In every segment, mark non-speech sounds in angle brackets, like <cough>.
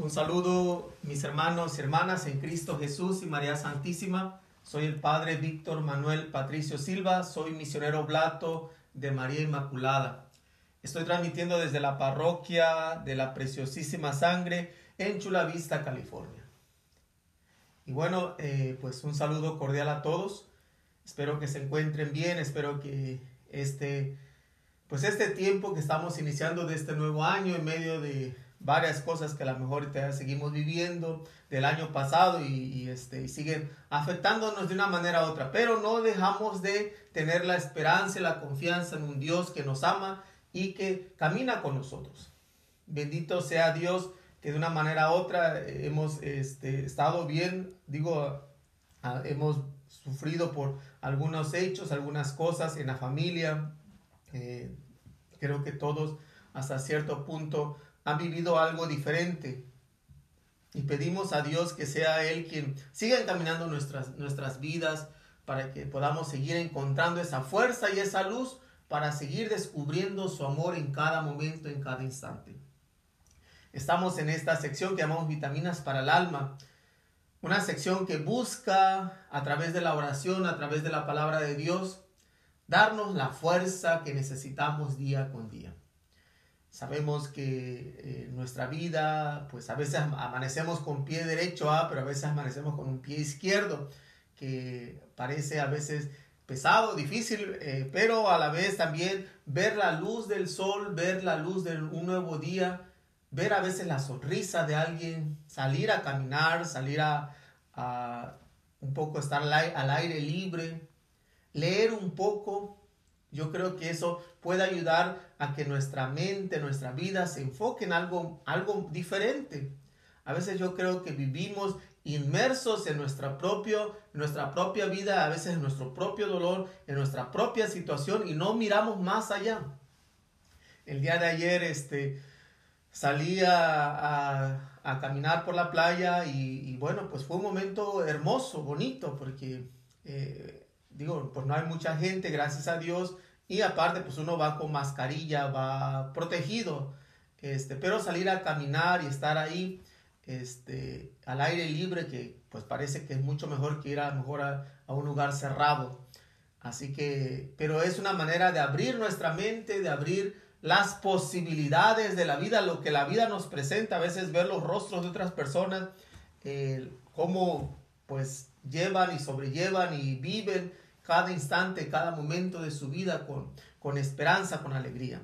Un saludo, mis hermanos y hermanas en Cristo Jesús y María Santísima. Soy el Padre Víctor Manuel Patricio Silva, soy misionero blato de María Inmaculada. Estoy transmitiendo desde la parroquia de la Preciosísima Sangre en Chula Vista, California. Y bueno, eh, pues un saludo cordial a todos. Espero que se encuentren bien, espero que este, pues este tiempo que estamos iniciando de este nuevo año en medio de varias cosas que a lo mejor seguimos viviendo del año pasado y, este, y siguen afectándonos de una manera u otra, pero no dejamos de tener la esperanza y la confianza en un Dios que nos ama y que camina con nosotros. Bendito sea Dios que de una manera u otra hemos este, estado bien, digo, hemos sufrido por algunos hechos, algunas cosas en la familia. Eh, creo que todos hasta cierto punto han vivido algo diferente. Y pedimos a Dios que sea Él quien siga encaminando nuestras, nuestras vidas para que podamos seguir encontrando esa fuerza y esa luz para seguir descubriendo su amor en cada momento, en cada instante. Estamos en esta sección que llamamos vitaminas para el alma. Una sección que busca a través de la oración, a través de la palabra de Dios, darnos la fuerza que necesitamos día con día. Sabemos que eh, nuestra vida, pues a veces amanecemos con pie derecho, ah, pero a veces amanecemos con un pie izquierdo, que parece a veces pesado, difícil, eh, pero a la vez también ver la luz del sol, ver la luz de un nuevo día, ver a veces la sonrisa de alguien, salir a caminar, salir a, un poco estar al aire libre, leer un poco. Yo creo que eso puede ayudar a que nuestra mente, nuestra vida se enfoque en algo, algo diferente. A veces yo creo que vivimos inmersos en nuestra, propio, nuestra propia vida, a veces en nuestro propio dolor, en nuestra propia situación y no miramos más allá. El día de ayer, este, salí a, caminar por la playa y, bueno, pues fue un momento hermoso, bonito, porque eh, digo, pues no hay mucha gente, gracias a Dios, y aparte pues uno va con mascarilla, va protegido, este, pero salir a caminar y estar ahí, este, al aire libre, que pues parece que es mucho mejor que ir a, mejor a, un lugar cerrado. Así que, pero es una manera de abrir nuestra mente, de abrir las posibilidades de la vida, lo que la vida nos presenta, a veces ver los rostros de otras personas, cómo pues llevan y sobrellevan y viven cada instante, cada momento de su vida con, con esperanza, con alegría.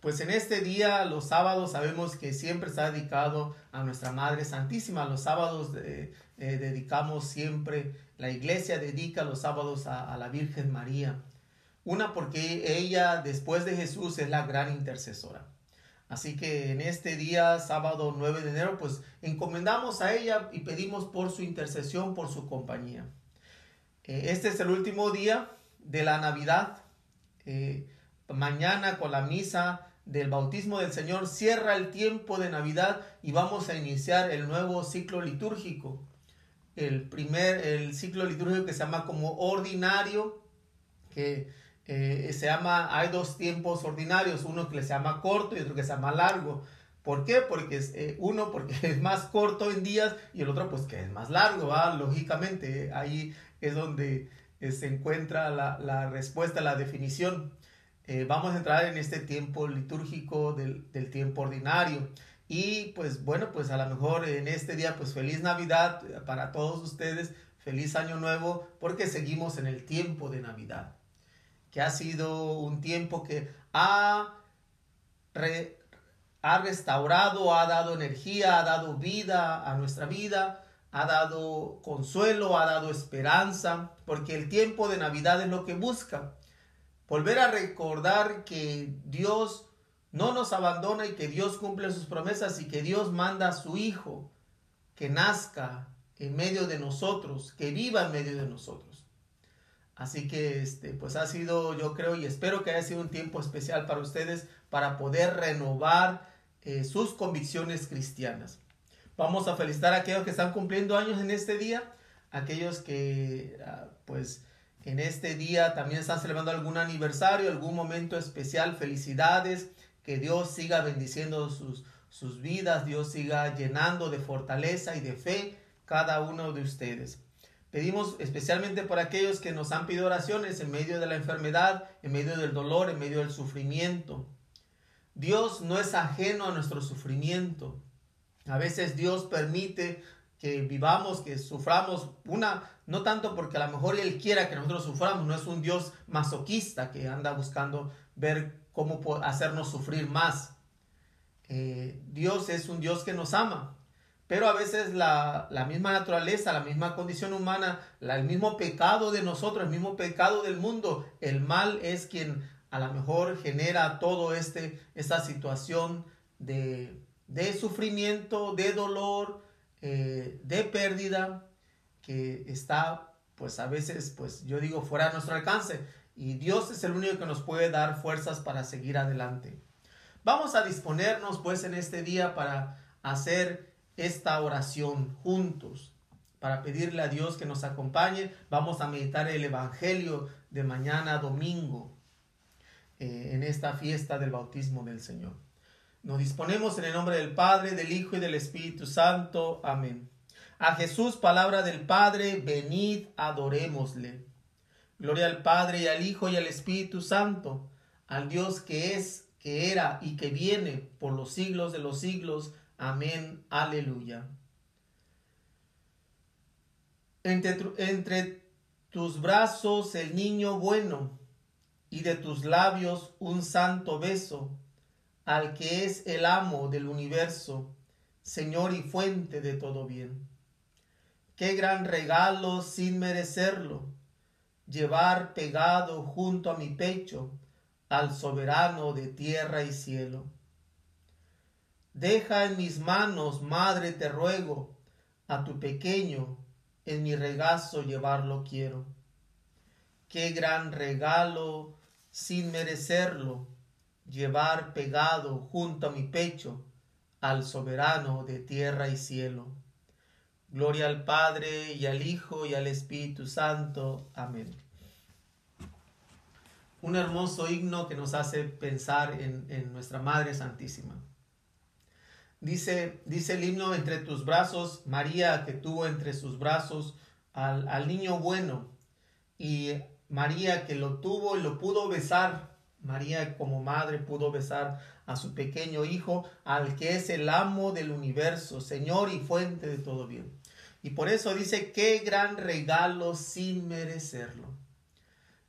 Pues en este día, los sábados, sabemos que siempre está dedicado a nuestra Madre Santísima. Los sábados eh, eh, dedicamos siempre, la iglesia dedica los sábados a la Virgen María. Una porque ella después de Jesús es la gran intercesora. Así que en este día, sábado 9 de enero, pues encomendamos a ella y pedimos por su intercesión, por su compañía. Eh, este es el último día de la Navidad. Eh, mañana con la misa del bautismo del Señor cierra el tiempo de Navidad y vamos a iniciar el nuevo ciclo litúrgico. El primer, el ciclo litúrgico que se llama como ordinario, que eh, se llama, hay dos tiempos ordinarios, uno que se llama corto y otro que se llama largo. ¿Por qué? Porque es, eh, uno porque <laughs> es más corto en días y el otro pues que es más largo, lógicamente. Ahí es donde eh, se encuentra la, respuesta, la definición. vamos a entrar en este tiempo litúrgico del, del, tiempo ordinario. Y pues bueno, pues a lo mejor en este día pues feliz Navidad para todos ustedes, feliz año nuevo, porque seguimos en el tiempo de Navidad que ha sido un tiempo que ha, ha restaurado, ha dado energía, ha dado vida a nuestra vida, ha dado consuelo, ha dado esperanza, porque el tiempo de Navidad es lo que busca. Volver a recordar que Dios no nos abandona y que Dios cumple sus promesas y que Dios manda a su Hijo que nazca en medio de nosotros, que viva en medio de nosotros. Así que, este, pues ha sido, yo creo y espero que haya sido un tiempo especial para ustedes para poder renovar eh, sus convicciones cristianas. Vamos a felicitar a aquellos que están cumpliendo años en este día, aquellos que, ah, pues, en este día también están celebrando algún aniversario, algún momento especial. Felicidades, que Dios siga bendiciendo sus, sus vidas, Dios siga llenando de fortaleza y de fe cada uno de ustedes. Pedimos especialmente por aquellos que nos han pedido oraciones en medio de la enfermedad, en medio del dolor, en medio del sufrimiento. Dios no es ajeno a nuestro sufrimiento. A veces Dios permite que vivamos, que suframos una, no tanto porque a lo mejor Él quiera que nosotros suframos, no es un Dios masoquista que anda buscando ver cómo hacernos sufrir más. Eh, Dios es un Dios que nos ama, pero a veces la, misma naturaleza, la misma condición humana, el mismo pecado de nosotros, el mismo pecado del mundo, el mal es quien a lo mejor genera todo este, esta situación de, de sufrimiento, de dolor, eh, de pérdida, que está pues a veces, pues yo digo, fuera de nuestro alcance. Y Dios es el único que nos puede dar fuerzas para seguir adelante. Vamos a disponernos pues en este día para hacer esta oración juntos, para pedirle a Dios que nos acompañe. Vamos a meditar el Evangelio de mañana domingo eh, en esta fiesta del bautismo del Señor. Nos disponemos en el nombre del Padre, del Hijo y del Espíritu Santo. Amén. A Jesús, palabra del Padre, venid, adorémosle. Gloria al Padre y al Hijo y al Espíritu Santo, al Dios que es que era y que viene por los siglos de los siglos. Amén. Aleluya. Entre, entre, tus brazos el niño bueno, y de tus labios un santo beso, al que es el amo del universo, Señor y fuente de todo bien. Qué gran regalo sin merecerlo, llevar pegado junto a mi pecho al soberano de tierra y cielo. Deja en mis manos, madre, te ruego, a tu pequeño, en mi regazo llevarlo quiero. Qué gran regalo, sin merecerlo, llevar pegado junto a mi pecho al soberano de tierra y cielo. Gloria al Padre y al Hijo y al Espíritu Santo. Amén un hermoso himno que nos hace pensar en, nuestra Madre Santísima. Dice, dice el himno, entre tus brazos, María que tuvo entre sus brazos al, al niño bueno y María que lo tuvo y lo pudo besar. María como madre pudo besar a su pequeño hijo, al que es el amo del universo, Señor y fuente de todo bien. Y por eso dice, qué gran regalo sin merecerlo.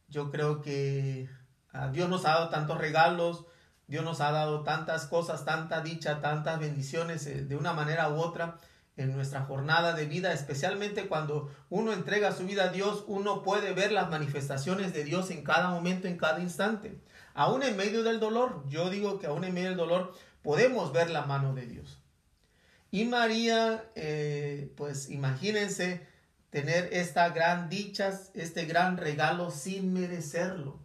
Yo creo que ah, Dios nos ha dado tantos regalos, Dios nos ha dado tantas cosas, tanta dicha, tantas bendiciones eh, de una manera u otra en nuestra jornada de vida, especialmente cuando uno entrega su vida a Dios, uno puede ver las manifestaciones de Dios en cada momento, en cada instante. Aún en medio del dolor, yo digo que aún en medio del dolor podemos ver la mano de Dios. Y María, eh, pues imagínense, tener esta gran dicha, este gran regalo sin merecerlo.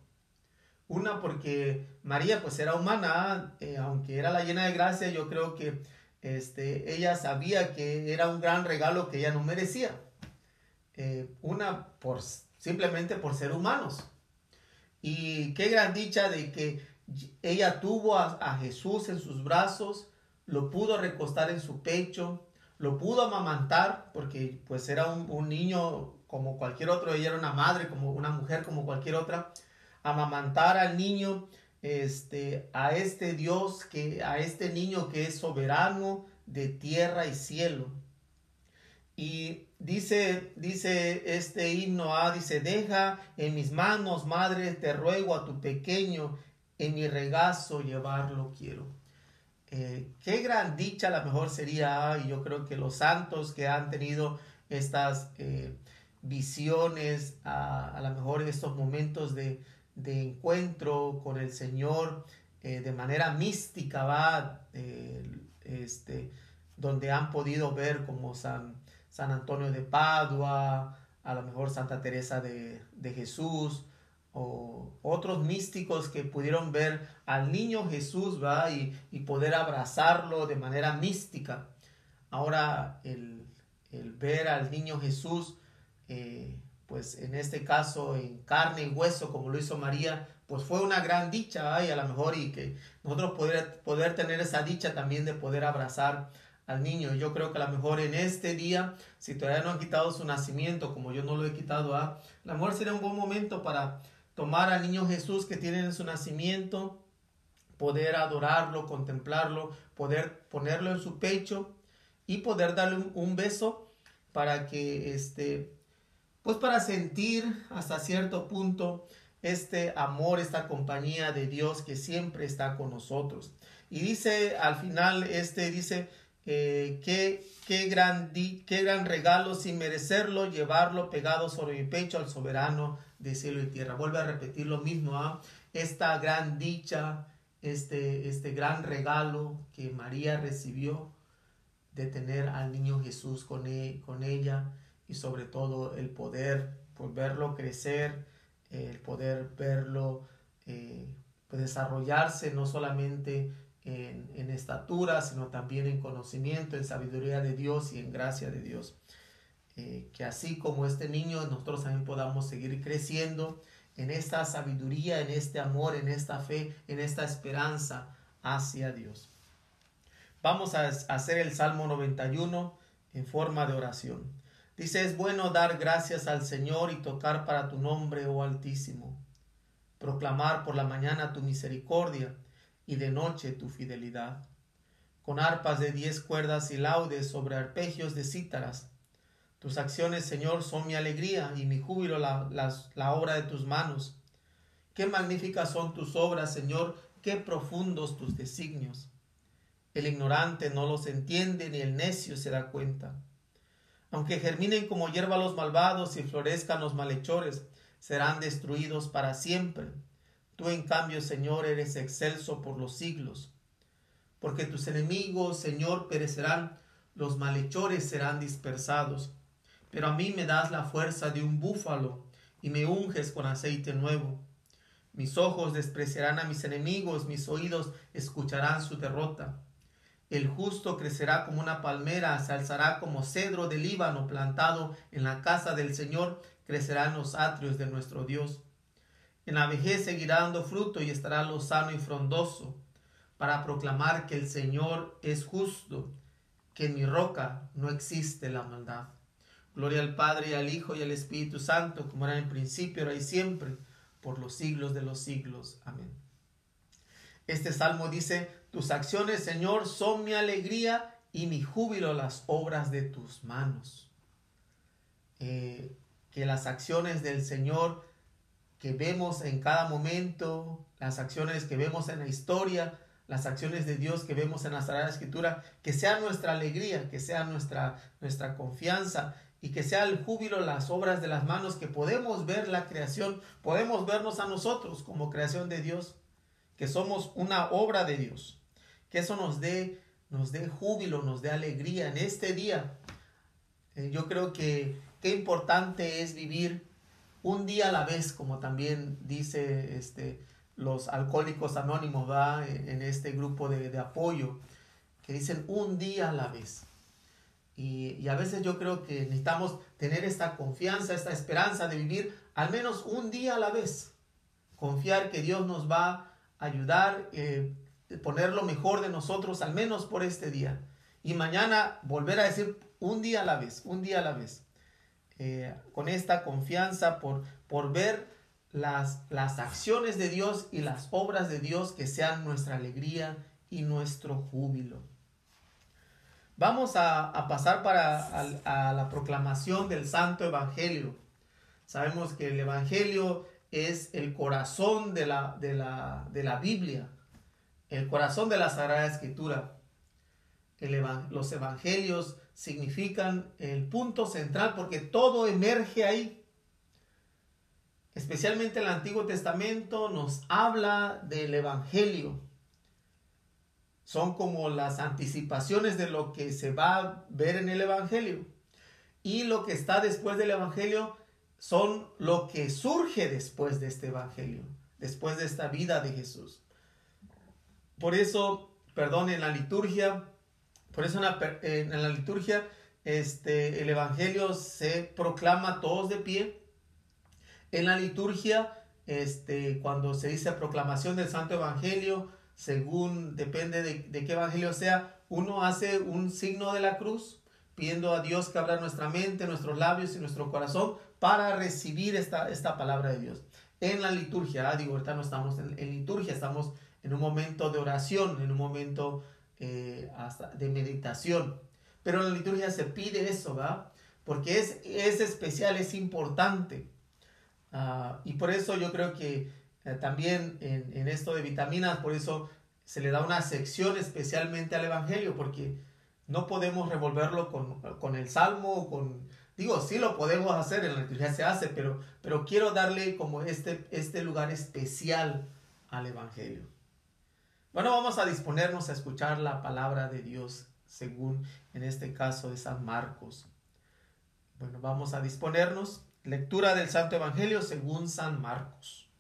Una porque María pues era humana, eh, aunque era la llena de gracia, yo creo que este, ella sabía que era un gran regalo que ella no merecía. Eh, una por simplemente por ser humanos. Y qué gran dicha de que ella tuvo a, Jesús en sus brazos, lo pudo recostar en su pecho, lo pudo amamantar porque pues era un, niño como cualquier otro, ella era una madre, como una mujer como cualquier otra, amamantar al niño, este, a este Dios, que, a este niño que es soberano de tierra y cielo. Y dice, dice este himno A, dice, deja en mis manos, madre, te ruego a tu pequeño, en mi regazo llevarlo quiero. Eh, qué gran dicha la mejor sería, y yo creo que los santos que han tenido estas eh, visiones, a, lo mejor en estos momentos de, encuentro con el Señor eh, de manera mística, va, este, donde han podido ver como San, San Antonio de Padua, a lo mejor Santa Teresa de, de Jesús, o otros místicos que pudieron ver al niño Jesús ¿va? Y, poder abrazarlo de manera mística. Ahora el, ver al niño Jesús, eh, pues en este caso en carne y hueso, como lo hizo María, pues fue una gran dicha, y a lo mejor, y que nosotros poder, poder tener esa dicha también de poder abrazar al niño. Yo creo que a lo mejor en este día, si todavía no han quitado su nacimiento, como yo no lo he quitado, a ¿ah? la mejor sería un buen momento para tomar al niño Jesús que tiene en su nacimiento, poder adorarlo, contemplarlo, poder ponerlo en su pecho y poder darle un beso para que este pues para sentir hasta cierto punto este amor, esta compañía de Dios que siempre está con nosotros. Y dice al final, este dice, eh, qué, qué, gran, qué gran regalo sin merecerlo, llevarlo pegado sobre mi pecho al soberano de cielo y tierra. Vuelve a repetir lo mismo, ¿ah? esta gran dicha, este, este gran regalo que María recibió de tener al niño Jesús con, e, con ella y sobre todo el poder pues, verlo crecer, el poder verlo eh, pues, desarrollarse no solamente en, en, estatura, sino también en conocimiento, en sabiduría de Dios y en gracia de Dios. Eh, que así como este niño, nosotros también podamos seguir creciendo en esta sabiduría, en este amor, en esta fe, en esta esperanza hacia Dios. Vamos a hacer el Salmo 91 en forma de oración. Dice, es bueno dar gracias al Señor y tocar para tu nombre, oh Altísimo. Proclamar por la mañana tu misericordia y de noche tu fidelidad. Con arpas de diez cuerdas y laudes sobre arpegios de cítaras. Tus acciones, Señor, son mi alegría y mi júbilo la, la obra de tus manos. Qué magníficas son tus obras, Señor, qué profundos tus designios. El ignorante no los entiende ni el necio se da cuenta. Aunque germinen como hierba los malvados y florezcan los malhechores, serán destruidos para siempre. Tú en cambio, Señor, eres excelso por los siglos. Porque tus enemigos, Señor, perecerán, los malhechores serán dispersados. Pero a mí me das la fuerza de un búfalo y me unges con aceite nuevo. Mis ojos despreciarán a mis enemigos, mis oídos escucharán su derrota. El justo crecerá como una palmera, se alzará como cedro del Líbano plantado en la casa del Señor, crecerá en los atrios de nuestro Dios. En la vejez seguirá dando fruto y estará lozano y frondoso, para proclamar que el Señor es justo, que en mi roca no existe la maldad. Gloria al Padre y al Hijo y al Espíritu Santo, como era en principio, ahora y siempre, por los siglos de los siglos. Amén. Este salmo dice, tus acciones, Señor, son mi alegría y mi júbilo las obras de tus manos. Eh, que las acciones del Señor que vemos en cada momento, las acciones que vemos en la historia, las acciones de Dios que vemos en la Sagrada Escritura, que sea nuestra alegría, que sea nuestra, nuestra confianza y que sea el júbilo las obras de las manos, que podemos ver la creación, podemos vernos a nosotros como creación de Dios, que somos una obra de Dios eso nos dé, nos dé júbilo, nos dé alegría en este día. Eh, yo creo que qué importante es vivir un día a la vez, como también dice este, los alcohólicos anónimos ¿va? en este grupo de, apoyo, que dicen un día a la vez. Y, y, a veces yo creo que necesitamos tener esta confianza, esta esperanza de vivir al menos un día a la vez. Confiar que Dios nos va a ayudar, eh, poner lo mejor de nosotros, al menos por este día. Y mañana volver a decir un día a la vez, un día a la vez. Eh, con esta confianza por, por ver las, las acciones de Dios y las obras de Dios que sean nuestra alegría y nuestro júbilo. Vamos a, pasar para a, la proclamación del Santo Evangelio. Sabemos que el Evangelio es el corazón de la, de la, de la Biblia el corazón de la Sagrada Escritura. los evangelios significan el punto central porque todo emerge ahí. Especialmente el Antiguo Testamento nos habla del Evangelio. Son como las anticipaciones de lo que se va a ver en el Evangelio. Y lo que está después del Evangelio son lo que surge después de este Evangelio, después de esta vida de Jesús. Por eso, perdón, en la liturgia, por eso en la, liturgia este, el Evangelio se proclama todos de pie En la liturgia, este, cuando se dice proclamación del Santo Evangelio, según depende de, de qué evangelio sea, uno hace un signo de la cruz, pidiendo a Dios que abra nuestra mente, nuestros labios y nuestro corazón para recibir esta, esta palabra de Dios. En la liturgia, ah, digo, ahorita no estamos en, liturgia, estamos en un momento de oración, en un momento eh, hasta de meditación. Pero en la liturgia se pide eso, ¿verdad? Porque es, es especial, es importante. Ah, y por eso yo creo que eh, también en, en, esto de vitaminas, por eso se le da una sección especialmente al Evangelio, porque no podemos revolverlo con, con el Salmo, con... Digo, sí lo podemos hacer, en la liturgia se hace, pero, pero quiero darle como este, este lugar especial al Evangelio. Bueno, vamos a disponernos a escuchar la palabra de Dios, según en este caso de San Marcos. Bueno, vamos a disponernos. Lectura del Santo Evangelio según San Marcos.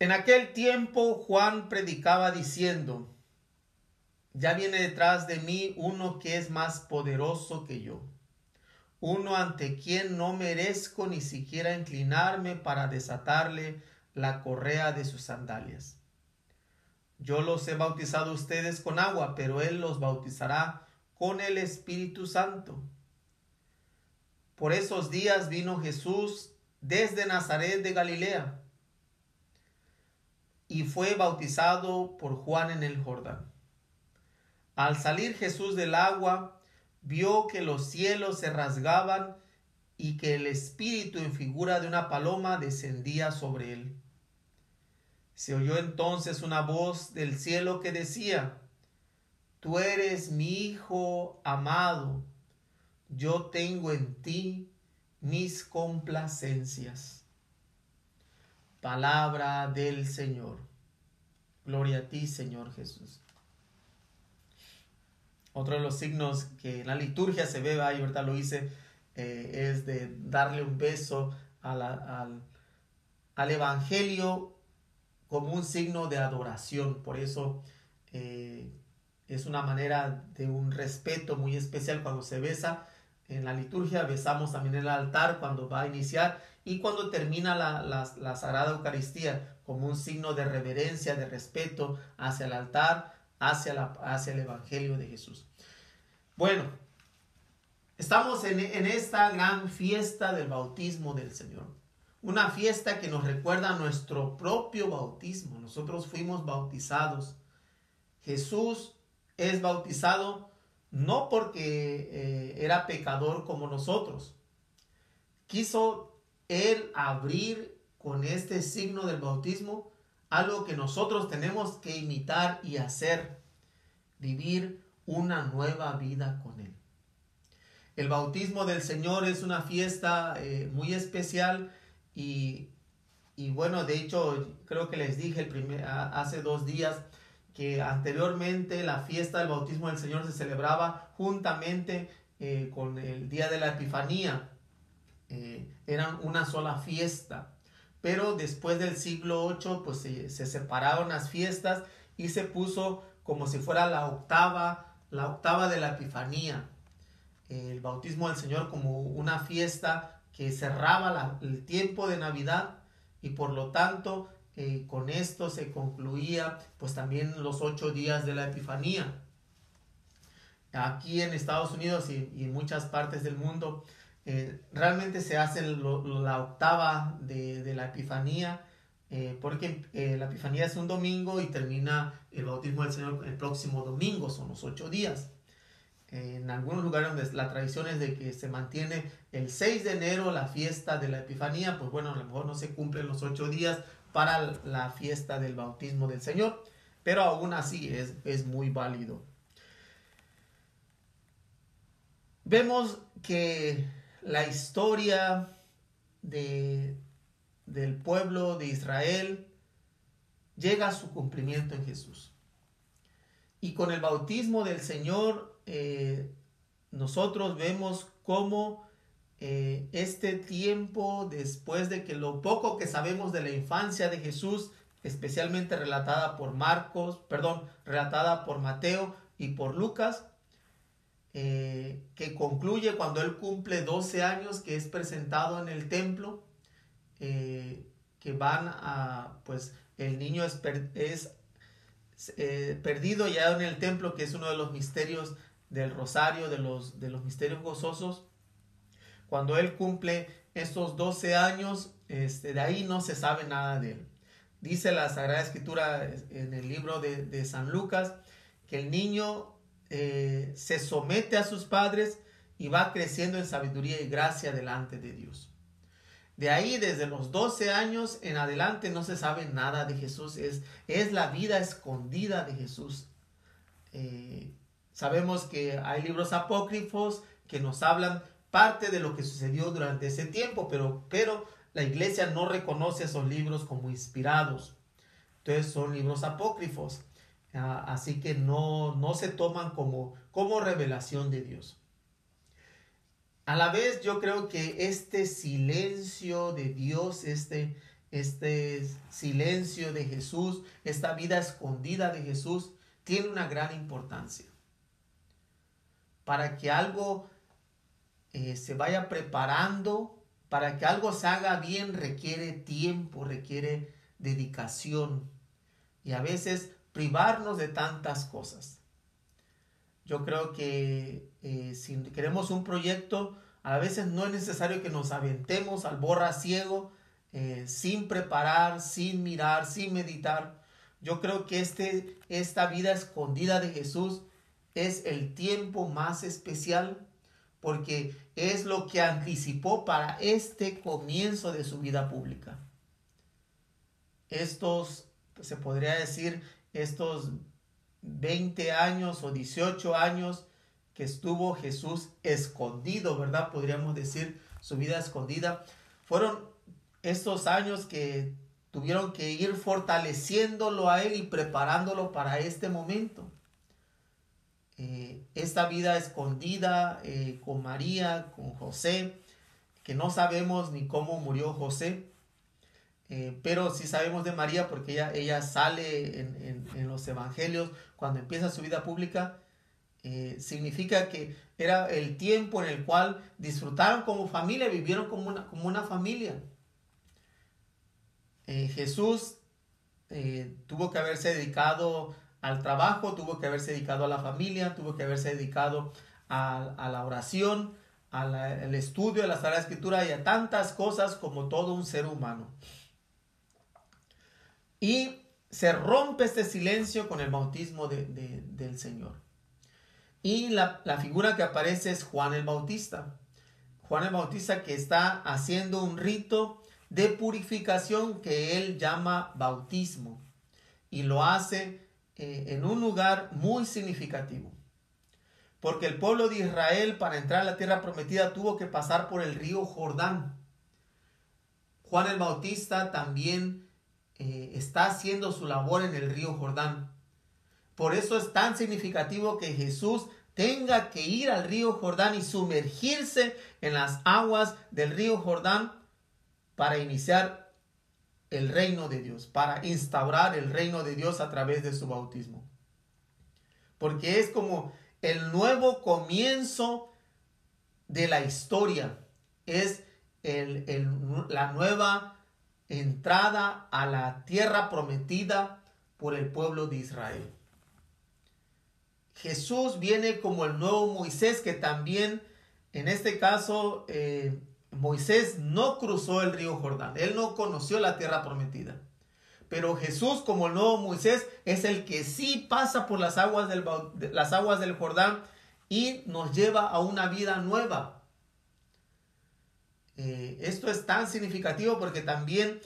En aquel tiempo Juan predicaba diciendo, ya viene detrás de mí uno que es más poderoso que yo, uno ante quien no merezco ni siquiera inclinarme para desatarle la correa de sus sandalias. Yo los he bautizado ustedes con agua, pero él los bautizará con el Espíritu Santo. Por esos días vino Jesús desde Nazaret de Galilea y fue bautizado por Juan en el Jordán. Al salir Jesús del agua, vio que los cielos se rasgaban y que el Espíritu en figura de una paloma descendía sobre él. Se oyó entonces una voz del cielo que decía, Tú eres mi Hijo amado, yo tengo en ti mis complacencias. Palabra del Señor. Gloria a ti, Señor Jesús. Otro de los signos que en la liturgia se ve, y ahorita lo hice, eh, es de darle un beso al, al, Evangelio como un signo de adoración. Por eso eh, es una manera de un respeto muy especial cuando se besa. En la liturgia besamos también el altar cuando va a iniciar y cuando termina la, Sagrada Eucaristía como un signo de reverencia, de respeto hacia el altar, hacia, la, hacia el Evangelio de Jesús. Bueno, estamos en, en esta gran fiesta del bautismo del Señor. Una fiesta que nos recuerda nuestro propio bautismo. Nosotros fuimos bautizados. Jesús es bautizado no porque eh, era pecador como nosotros. Quiso el abrir con este signo del bautismo algo que nosotros tenemos que imitar y hacer, vivir una nueva vida con Él. El bautismo del Señor es una fiesta eh, muy especial y, bueno, de hecho creo que les dije el primer, hace dos días que anteriormente la fiesta del bautismo del Señor se celebraba juntamente eh, con el día de la Epifanía, eh, eran una sola fiesta. Pero después del siglo VIII, pues se, separaron las fiestas y se puso como si fuera la octava, la octava de la Epifanía. El bautismo del Señor como una fiesta que cerraba el tiempo de Navidad y por lo tanto eh, con esto se concluía pues también los ocho días de la Epifanía. Aquí en Estados Unidos y, en muchas partes del mundo eh, realmente se hace la octava de, la Epifanía, eh, porque la Epifanía es un domingo y termina el bautismo del Señor el próximo domingo, son los ocho días. En algunos lugares donde la tradición es de que se mantiene el 6 de enero la fiesta de la Epifanía, pues bueno, a lo mejor no se cumplen los ocho días para la fiesta del bautismo del Señor, pero aún así es, es muy válido. Vemos que la historia de, del pueblo de Israel llega a su cumplimiento en Jesús. Y con el bautismo del Señor, eh, nosotros vemos cómo eh, este tiempo, después de que lo poco que sabemos de la infancia de Jesús, especialmente relatada por Marcos, perdón, relatada por Mateo y por Lucas, eh, que concluye cuando él cumple 12 años, que es presentado en el templo, que van a, pues el niño es, perdido ya en el templo, que es uno de los misterios del rosario, de los, de los misterios gozosos. Cuando él cumple estos 12 años, este, de ahí no se sabe nada de él. Dice la Sagrada Escritura en el libro de, San Lucas que el niño eh, se somete a sus padres y va creciendo en sabiduría y gracia delante de Dios. De ahí, desde los 12 años en adelante, no se sabe nada de Jesús. Es, es la vida escondida de Jesús. Eh, sabemos que hay libros apócrifos que nos hablan parte de lo que sucedió durante ese tiempo, pero, pero la iglesia no reconoce esos libros como inspirados. Entonces son libros apócrifos. Ah, así que no, no se toman como, como revelación de Dios. A la vez yo creo que este silencio de Dios, este, este silencio de Jesús, esta vida escondida de Jesús, tiene una gran importancia. Para que algo eh, se vaya preparando para que algo se haga bien requiere tiempo, requiere dedicación y a veces privarnos de tantas cosas. Yo creo que eh, si queremos un proyecto, a veces no es necesario que nos aventemos al borra ciego, eh, sin preparar, sin mirar, sin meditar. Yo creo que este, esta vida escondida de Jesús es el tiempo más especial porque es lo que anticipó para este comienzo de su vida pública. Estos, se podría decir, estos 20 años o 18 años que estuvo Jesús escondido, ¿verdad? Podríamos decir su vida escondida. Fueron estos años que tuvieron que ir fortaleciéndolo a él y preparándolo para este momento. Eh, esta vida escondida eh, con María, con José, que no sabemos ni cómo murió José, eh, pero sí sabemos de María porque ella, ella sale en, los evangelios cuando empieza su vida pública. significa que era el tiempo en el cual disfrutaron como familia, vivieron como una, como una familia. Jesús tuvo que haberse dedicado al trabajo, tuvo que haberse dedicado a la familia, tuvo que haberse dedicado a, la oración, al estudio de la Sagrada Escritura y a tantas cosas como todo un ser humano. Y se rompe este silencio con el bautismo del Señor. Y la, la figura que aparece es Juan el Bautista. Juan el Bautista que está haciendo un rito de purificación que él llama bautismo. Y lo hace eh, en un lugar muy significativo. Porque el pueblo de Israel para entrar a la tierra prometida tuvo que pasar por el río Jordán. Juan el Bautista también eh, está haciendo su labor en el río Jordán. Por eso es tan significativo que Jesús tenga que ir al río Jordán y sumergirse en las aguas del río Jordán para iniciar el reino de Dios, para instaurar el reino de Dios a través de su bautismo. Porque es como el nuevo comienzo de la historia, es la nueva entrada a la tierra prometida por el pueblo de Israel. Jesús viene como el nuevo Moisés que también en este caso eh, Moisés no cruzó el río Jordán, él no conoció la tierra prometida. Pero Jesús, como el nuevo Moisés, es el que sí pasa por las aguas del, las aguas del Jordán y nos lleva a una vida nueva. Eh, esto es tan significativo porque también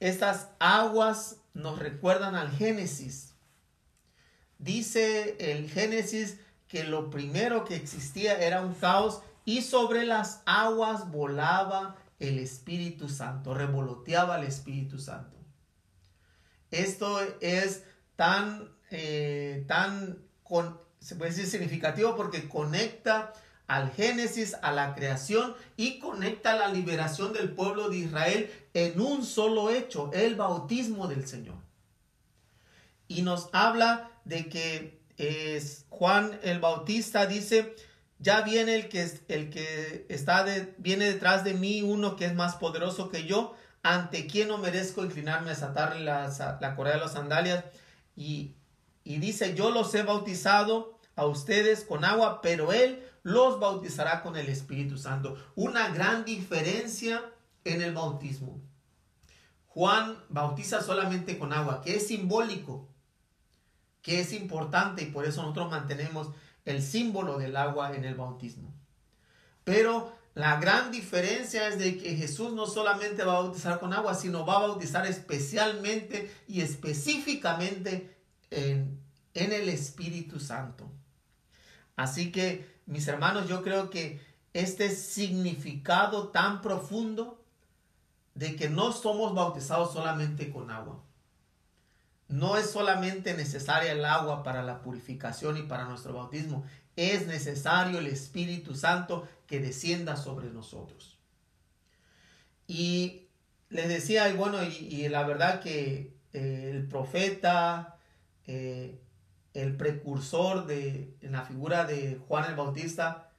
estas aguas nos recuerdan al Génesis. Dice el Génesis que lo primero que existía era un caos y sobre las aguas volaba el Espíritu Santo, revoloteaba el Espíritu Santo. Esto es tan, eh, tan, se puede decir significativo porque conecta al Génesis, a la creación y conecta la liberación del pueblo de Israel en un solo hecho, el bautismo del Señor. Y nos habla de que es Juan el Bautista dice, ya viene el que, el que está viene detrás de mí, uno que es más poderoso que yo, ante quien no merezco inclinarme a desatarle la, la correa de las sandalias. Y, y dice, yo los he bautizado a ustedes con agua, pero él los bautizará con el Espíritu Santo. Una gran diferencia en el bautismo. Juan bautiza solamente con agua, que es simbólico, que es importante y por eso nosotros mantenemos el símbolo del agua en el bautismo. Pero la gran diferencia es de que Jesús no solamente va a bautizar con agua, sino va a bautizar especialmente y específicamente en, en el Espíritu Santo. Así que, mis hermanos, yo creo que este significado tan profundo de que no somos bautizados solamente con agua. No es solamente necesaria el agua para la purificación y para nuestro bautismo. Es necesario el Espíritu Santo que descienda sobre nosotros. Y les decía, y bueno, y, la verdad que eh, el profeta, eh, el precursor de en la figura de Juan el Bautista,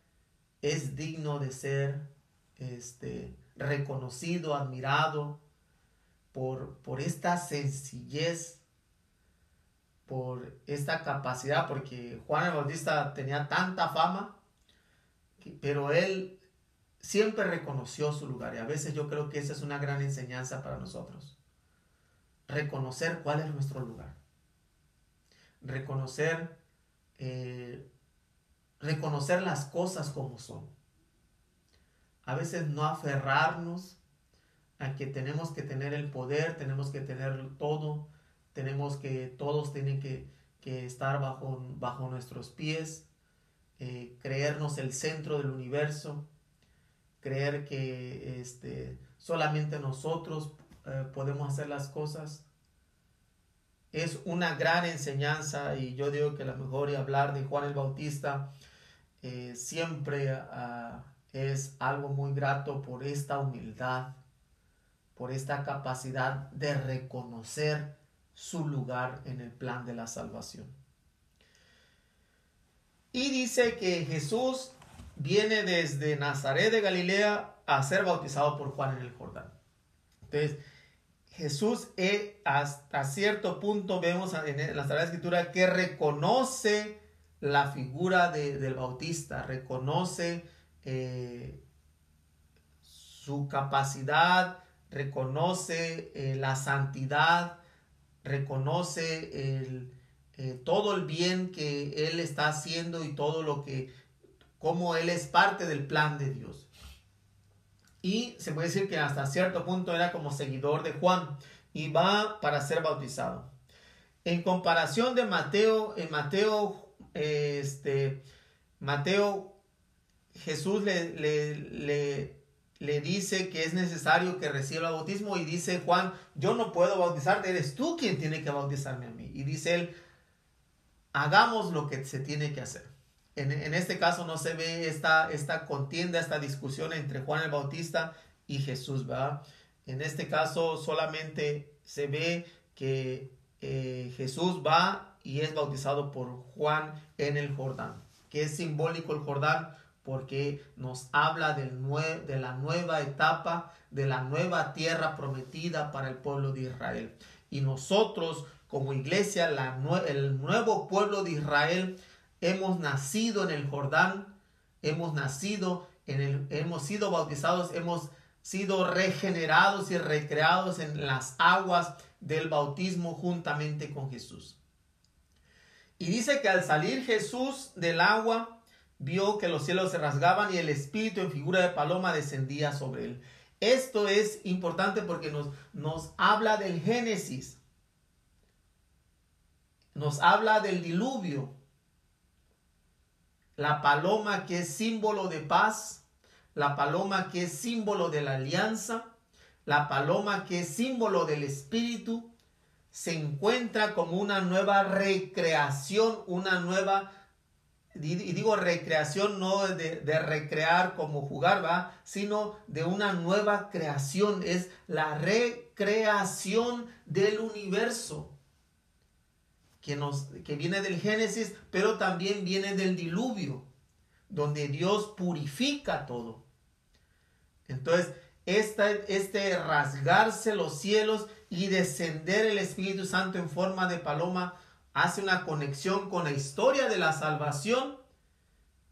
es digno de ser este, reconocido, admirado por, por esta sencillez, por esta capacidad, porque Juan el Bautista tenía tanta fama, pero él siempre reconoció su lugar y a veces yo creo que esa es una gran enseñanza para nosotros. Reconocer cuál es nuestro lugar. Reconocer, eh, reconocer las cosas como son a veces no aferrarnos a que tenemos que tener el poder, tenemos que tener todo, tenemos que, todos tienen que, estar bajo, bajo nuestros pies, eh, creernos el centro del universo, creer que este, solamente nosotros eh, podemos hacer las cosas. Es una gran enseñanza y yo digo que la mejor y hablar de Juan el Bautista eh, siempre a es algo muy grato por esta humildad, por esta capacidad de reconocer su lugar en el plan de la salvación. Y dice que Jesús viene desde Nazaret de Galilea a ser bautizado por Juan en el Jordán. Entonces, Jesús eh, hasta cierto punto vemos en la Sagrada Escritura que reconoce la figura del Bautista, reconoce eh, su capacidad, reconoce eh, la santidad, reconoce el, eh, todo el bien que Él está haciendo y todo lo que, como Él es parte del plan de Dios. Y se puede decir que hasta cierto punto era como seguidor de Juan y va para ser bautizado. En comparación de Mateo, en Mateo, este, Mateo Jesús le, le, le, dice que es necesario que reciba el bautismo y dice Juan, yo no puedo bautizarte, eres tú quien tiene que bautizarme a mí. Y dice él, hagamos lo que se tiene que hacer. En, este caso no se ve esta, esta contienda, esta discusión entre Juan el Bautista y Jesús, ¿verdad? En este caso solamente se ve que eh, Jesús va y es bautizado por Juan en el Jordán, que es simbólico el Jordán porque nos habla de la nueva etapa, de la nueva tierra prometida para el pueblo de Israel. Y nosotros como iglesia, el nuevo pueblo de Israel, hemos nacido en el Jordán, hemos nacido en el, hemos sido bautizados, hemos sido regenerados y recreados en las aguas del bautismo juntamente con Jesús. Y dice que al salir Jesús del agua, vio que los cielos se rasgaban y el espíritu en figura de paloma descendía sobre él. Esto es importante porque nos, nos habla del Génesis. Nos habla del diluvio. La paloma que es símbolo de paz. La paloma que es símbolo de la alianza. La paloma que es símbolo del espíritu. Se encuentra como una nueva recreación, una nueva y digo recreación no de, recrear como jugar, va, sino de una nueva creación, es la recreación del universo. que, nos, que viene del Génesis, pero también viene del diluvio, donde Dios purifica todo. Entonces, esta, este rasgarse los cielos y descender el Espíritu Santo en forma de paloma hace una conexión con la historia de la salvación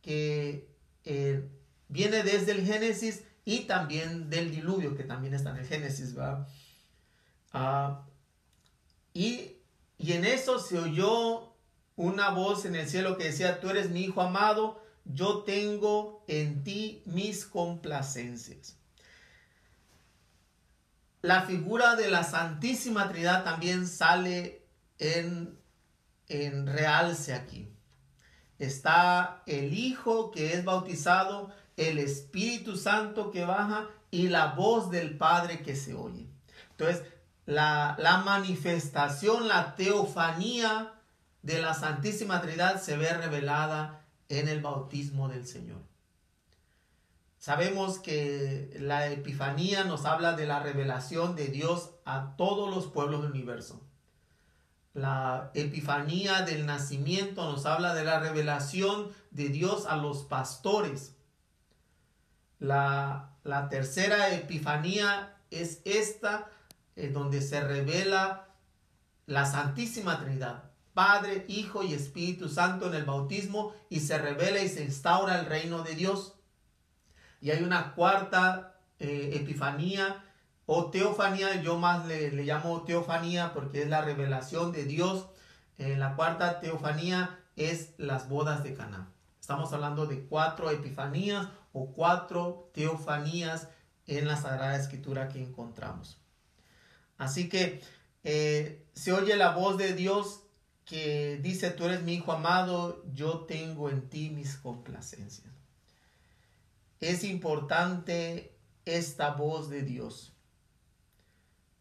que eh, viene desde el Génesis y también del diluvio, que también está en el Génesis. Ah, y, y en eso se oyó una voz en el cielo que decía, tú eres mi hijo amado, yo tengo en ti mis complacencias. La figura de la Santísima Trinidad también sale en, en realce aquí. Está el Hijo que es bautizado, el Espíritu Santo que baja y la voz del Padre que se oye. Entonces, la, la manifestación, la teofanía de la Santísima Trinidad se ve revelada en el bautismo del Señor. Sabemos que la Epifanía nos habla de la revelación de Dios a todos los pueblos del universo. La Epifanía del nacimiento nos habla de la revelación de Dios a los pastores. La, tercera Epifanía es esta, eh, donde se revela la Santísima Trinidad, Padre, Hijo y Espíritu Santo en el bautismo y se revela y se instaura el reino de Dios. Y hay una cuarta eh, epifanía o teofanía, yo más le, llamo teofanía porque es la revelación de Dios. Eh, la cuarta teofanía es las bodas de Cana. Estamos hablando de cuatro epifanías o cuatro teofanías en la Sagrada Escritura que encontramos. Así que eh, se oye la voz de Dios que dice, tú eres mi hijo amado, yo tengo en ti mis complacencias. Es importante esta voz de Dios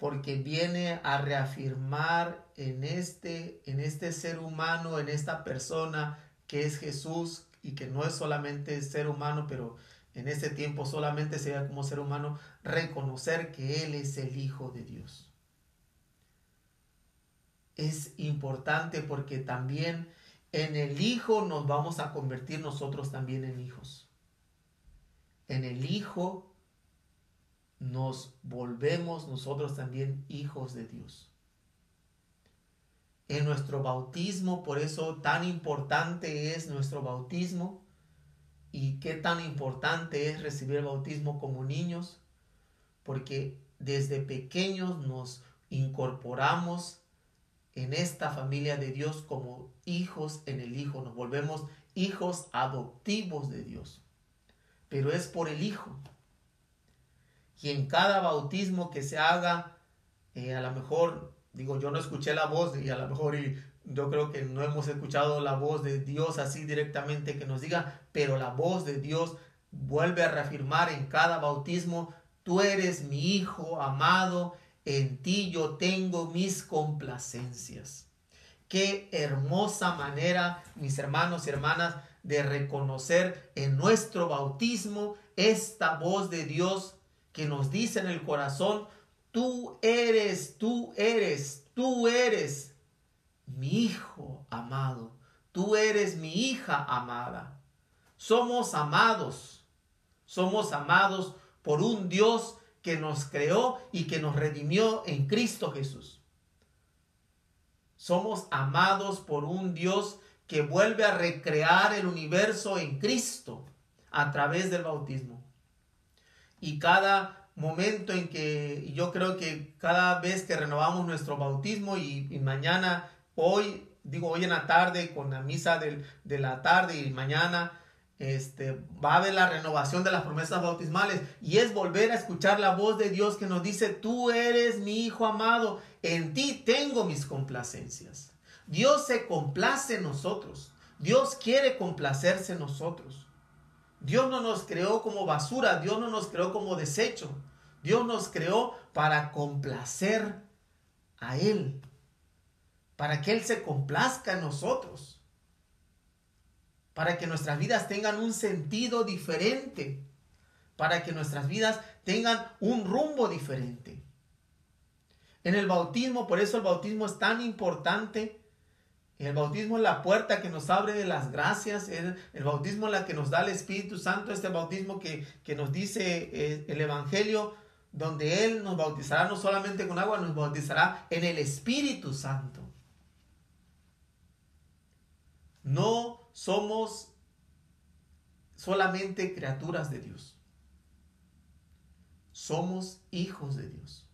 porque viene a reafirmar en este, en este ser humano, en esta persona que es Jesús y que no es solamente ser humano, pero en este tiempo solamente se ve como ser humano, reconocer que Él es el Hijo de Dios. Es importante porque también en el Hijo nos vamos a convertir nosotros también en hijos en el Hijo nos volvemos nosotros también hijos de Dios. En nuestro bautismo, por eso tan importante es nuestro bautismo y qué tan importante es recibir el bautismo como niños, porque desde pequeños nos incorporamos en esta familia de Dios como hijos en el Hijo, nos volvemos hijos adoptivos de Dios pero es por el Hijo. Y en cada bautismo que se haga, eh, a lo mejor, digo, yo no escuché la voz y a lo mejor y yo creo que no hemos escuchado la voz de Dios así directamente que nos diga, pero la voz de Dios vuelve a reafirmar en cada bautismo, tú eres mi Hijo amado, en ti yo tengo mis complacencias. Qué hermosa manera, mis hermanos y hermanas, de reconocer en nuestro bautismo esta voz de Dios que nos dice en el corazón, tú eres, tú eres, tú eres mi hijo amado, tú eres mi hija amada. Somos amados, somos amados por un Dios que nos creó y que nos redimió en Cristo Jesús. Somos amados por un Dios que vuelve a recrear el universo en Cristo a través del bautismo. Y cada momento en que yo creo que cada vez que renovamos nuestro bautismo y, mañana, hoy, digo hoy en la tarde con la misa de la tarde y mañana, este, va a haber la renovación de las promesas bautismales y es volver a escuchar la voz de Dios que nos dice, tú eres mi hijo amado, en ti tengo mis complacencias. Dios se complace en nosotros. Dios quiere complacerse en nosotros. Dios no nos creó como basura, Dios no nos creó como desecho. Dios nos creó para complacer a Él, para que Él se complazca en nosotros, para que nuestras vidas tengan un sentido diferente, para que nuestras vidas tengan un rumbo diferente. En el bautismo, por eso el bautismo es tan importante, El bautismo es la puerta que nos abre de las gracias, el, bautismo es la que nos da el Espíritu Santo, este bautismo que, que nos dice eh, el Evangelio, donde Él nos bautizará no solamente con agua, nos bautizará en el Espíritu Santo. No somos solamente criaturas de Dios. Somos hijos de Dios.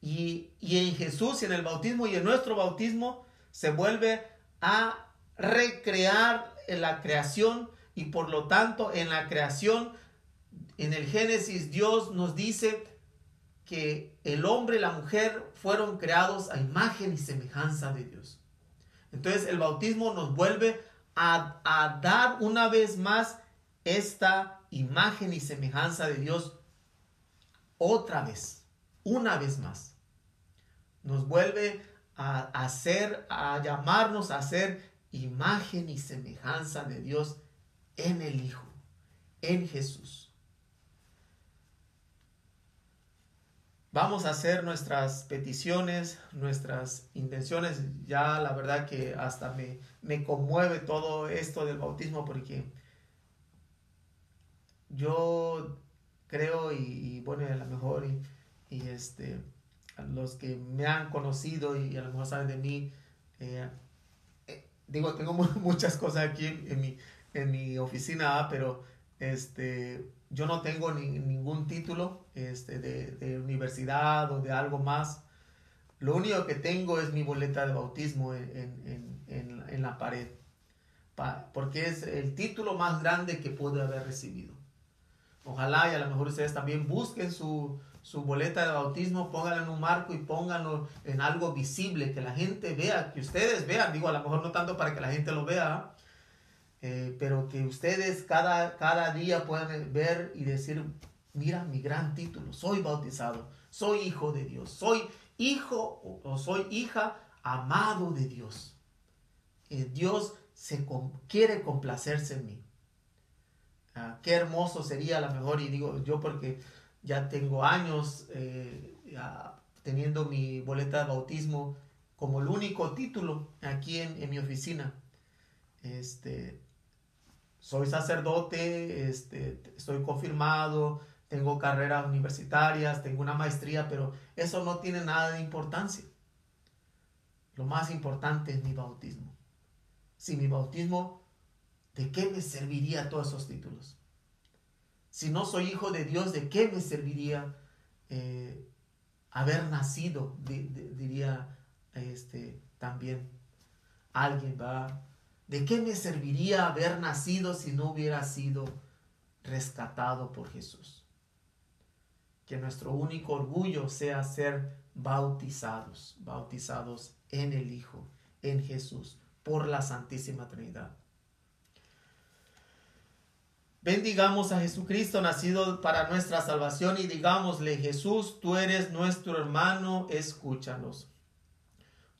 Y, y, en Jesús y en el bautismo y en nuestro bautismo se vuelve a recrear en la creación y por lo tanto en la creación en el Génesis Dios nos dice que el hombre y la mujer fueron creados a imagen y semejanza de Dios. Entonces el bautismo nos vuelve a, a dar una vez más esta imagen y semejanza de Dios otra vez, una vez más. Nos vuelve a hacer, a llamarnos a ser imagen y semejanza de Dios en el Hijo, en Jesús. Vamos a hacer nuestras peticiones, nuestras intenciones. Ya la verdad que hasta me, me conmueve todo esto del bautismo porque yo creo y, bueno, a lo mejor y, este, los que me han conocido y a lo mejor saben de mí, eh, eh, digo, tengo <laughs> muchas cosas aquí en, mi, en mi oficina, pero este, yo no tengo ningún título este, de, universidad o de algo más. Lo único que tengo es mi boleta de bautismo en, la pared, porque es el título más grande que pude haber recibido. Ojalá y a lo mejor ustedes también busquen su, su boleta de bautismo, pónganlo en un marco y pónganlo en algo visible, que la gente vea, que ustedes vean, digo, a lo mejor no tanto para que la gente lo vea, eh, pero que ustedes cada, cada día puedan ver y decir, mira mi gran título, soy bautizado, soy hijo de Dios, soy hijo o, soy hija amado de Dios. Dios se quiere complacerse en mí. Ah, qué hermoso sería a lo mejor, y digo yo porque ya tengo años eh, teniendo mi boleta de bautismo como el único título aquí en, en mi oficina. Este, soy sacerdote, este, estoy confirmado, tengo carreras universitarias, tengo una maestría, pero eso no tiene nada de importancia. Lo más importante es mi bautismo. Si mi bautismo, ¿de qué me serviría todos esos títulos? Si no soy hijo de Dios, ¿de qué me serviría eh, haber nacido? diría este, también alguien, va ¿De qué me serviría haber nacido si no hubiera sido rescatado por Jesús? Que nuestro único orgullo sea ser bautizados, bautizados en el Hijo, en Jesús, por la Santísima Trinidad. Bendigamos a Jesucristo nacido para nuestra salvación y digámosle, Jesús, tú eres nuestro hermano, escúchanos.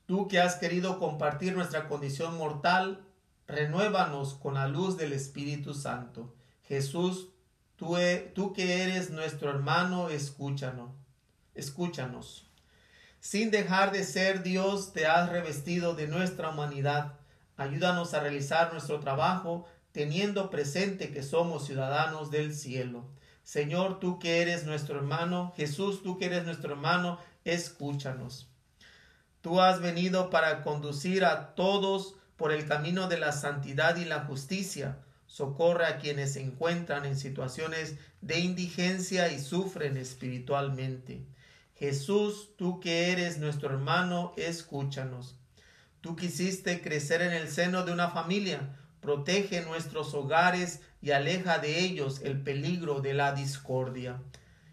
Tú que has querido compartir nuestra condición mortal, renuévanos con la luz del Espíritu Santo. Jesús, tú, e, tú que eres nuestro hermano, escúchanos. Escúchanos. Sin dejar de ser Dios, te has revestido de nuestra humanidad. Ayúdanos a realizar nuestro trabajo teniendo presente que somos ciudadanos del cielo. Señor, tú que eres nuestro hermano, Jesús, tú que eres nuestro hermano, escúchanos. Tú has venido para conducir a todos por el camino de la santidad y la justicia. Socorre a quienes se encuentran en situaciones de indigencia y sufren espiritualmente. Jesús, tú que eres nuestro hermano, escúchanos. Tú quisiste crecer en el seno de una familia, protege nuestros hogares y aleja de ellos el peligro de la discordia.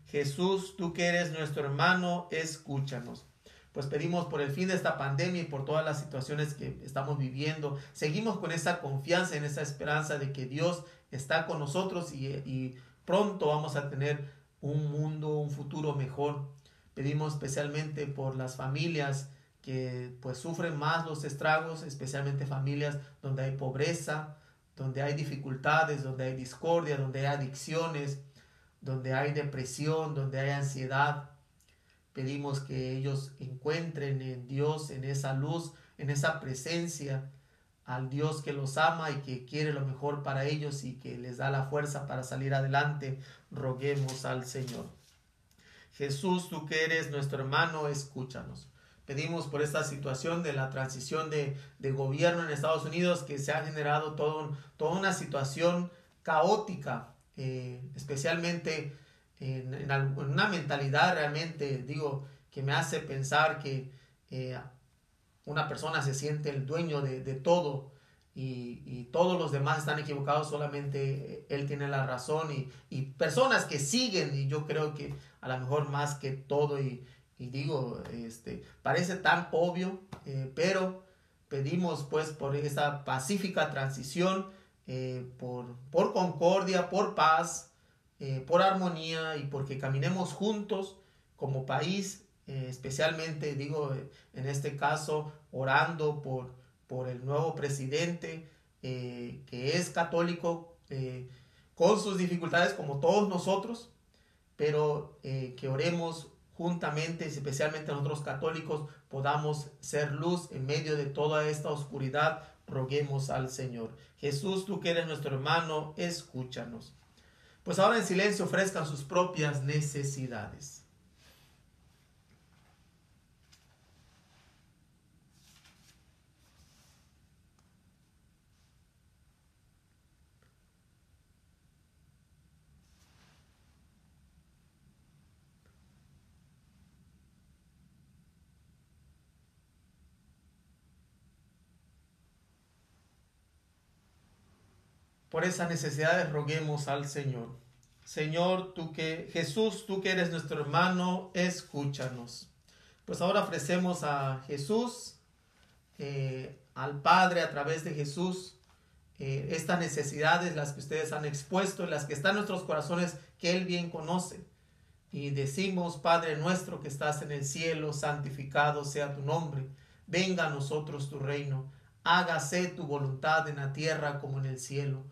Jesús, tú que eres nuestro hermano, escúchanos pues pedimos por el fin de esta pandemia y por todas las situaciones que estamos viviendo. Seguimos con esa confianza, en esa esperanza de que Dios está con nosotros y, pronto vamos a tener un mundo, un futuro mejor. Pedimos especialmente por las familias que pues sufren más los estragos, especialmente familias donde hay pobreza, donde hay dificultades, donde hay discordia, donde hay adicciones, donde hay depresión, donde hay ansiedad. Pedimos que ellos encuentren en Dios, en esa luz, en esa presencia al Dios que los ama y que quiere lo mejor para ellos y que les da la fuerza para salir adelante, roguemos al Señor. Jesús, tú que eres nuestro hermano, escúchanos. Pedimos por esta situación de la transición de, gobierno en Estados Unidos que se ha generado todo, toda una situación caótica, eh, especialmente en, una mentalidad realmente, digo, que me hace pensar que eh, una persona se siente el dueño de, todo y, todos los demás están equivocados, solamente él tiene la razón y, personas que siguen y yo creo que a lo mejor más que todo y, digo, este, parece tan obvio, eh, pero pedimos pues por esa pacífica transición, eh, por, por concordia, por paz, eh, por armonía y porque caminemos juntos como país especialmente digo en este caso orando por, por el nuevo presidente que es católico con sus dificultades como todos nosotros, pero que oremos juntamente, especialmente nosotros católicos, podamos ser luz en medio de toda esta oscuridad. Roguemos al Señor. Jesús, tú que eres nuestro hermano, escúchanos. Pues ahora en silencio ofrezcan sus propias necesidades. Por esas necesidades roguemos al Señor. Señor, tú que, Jesús, tú que eres nuestro hermano, escúchanos. Pues ahora ofrecemos a Jesús, eh, al Padre a través de Jesús, eh, estas necesidades, las que ustedes han expuesto, las que están en nuestros corazones, que Él bien conoce. Y decimos, Padre nuestro que estás en el cielo, santificado sea tu nombre. Venga a nosotros tu reino. Hágase tu voluntad en la tierra como en el cielo.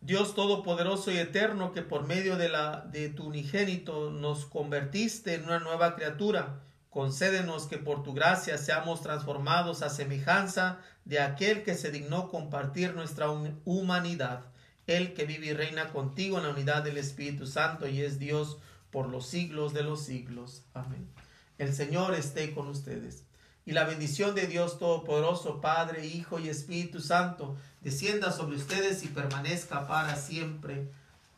Dios Todopoderoso y Eterno, que por medio de, la, de tu unigénito nos convertiste en una nueva criatura, concédenos que por tu gracia seamos transformados a semejanza de aquel que se dignó compartir nuestra humanidad, el que vive y reina contigo en la unidad del Espíritu Santo y es Dios por los siglos de los siglos. Amén. El Señor esté con ustedes y la bendición de Dios Todopoderoso, Padre, Hijo y Espíritu Santo, descienda sobre ustedes y permanezca para siempre.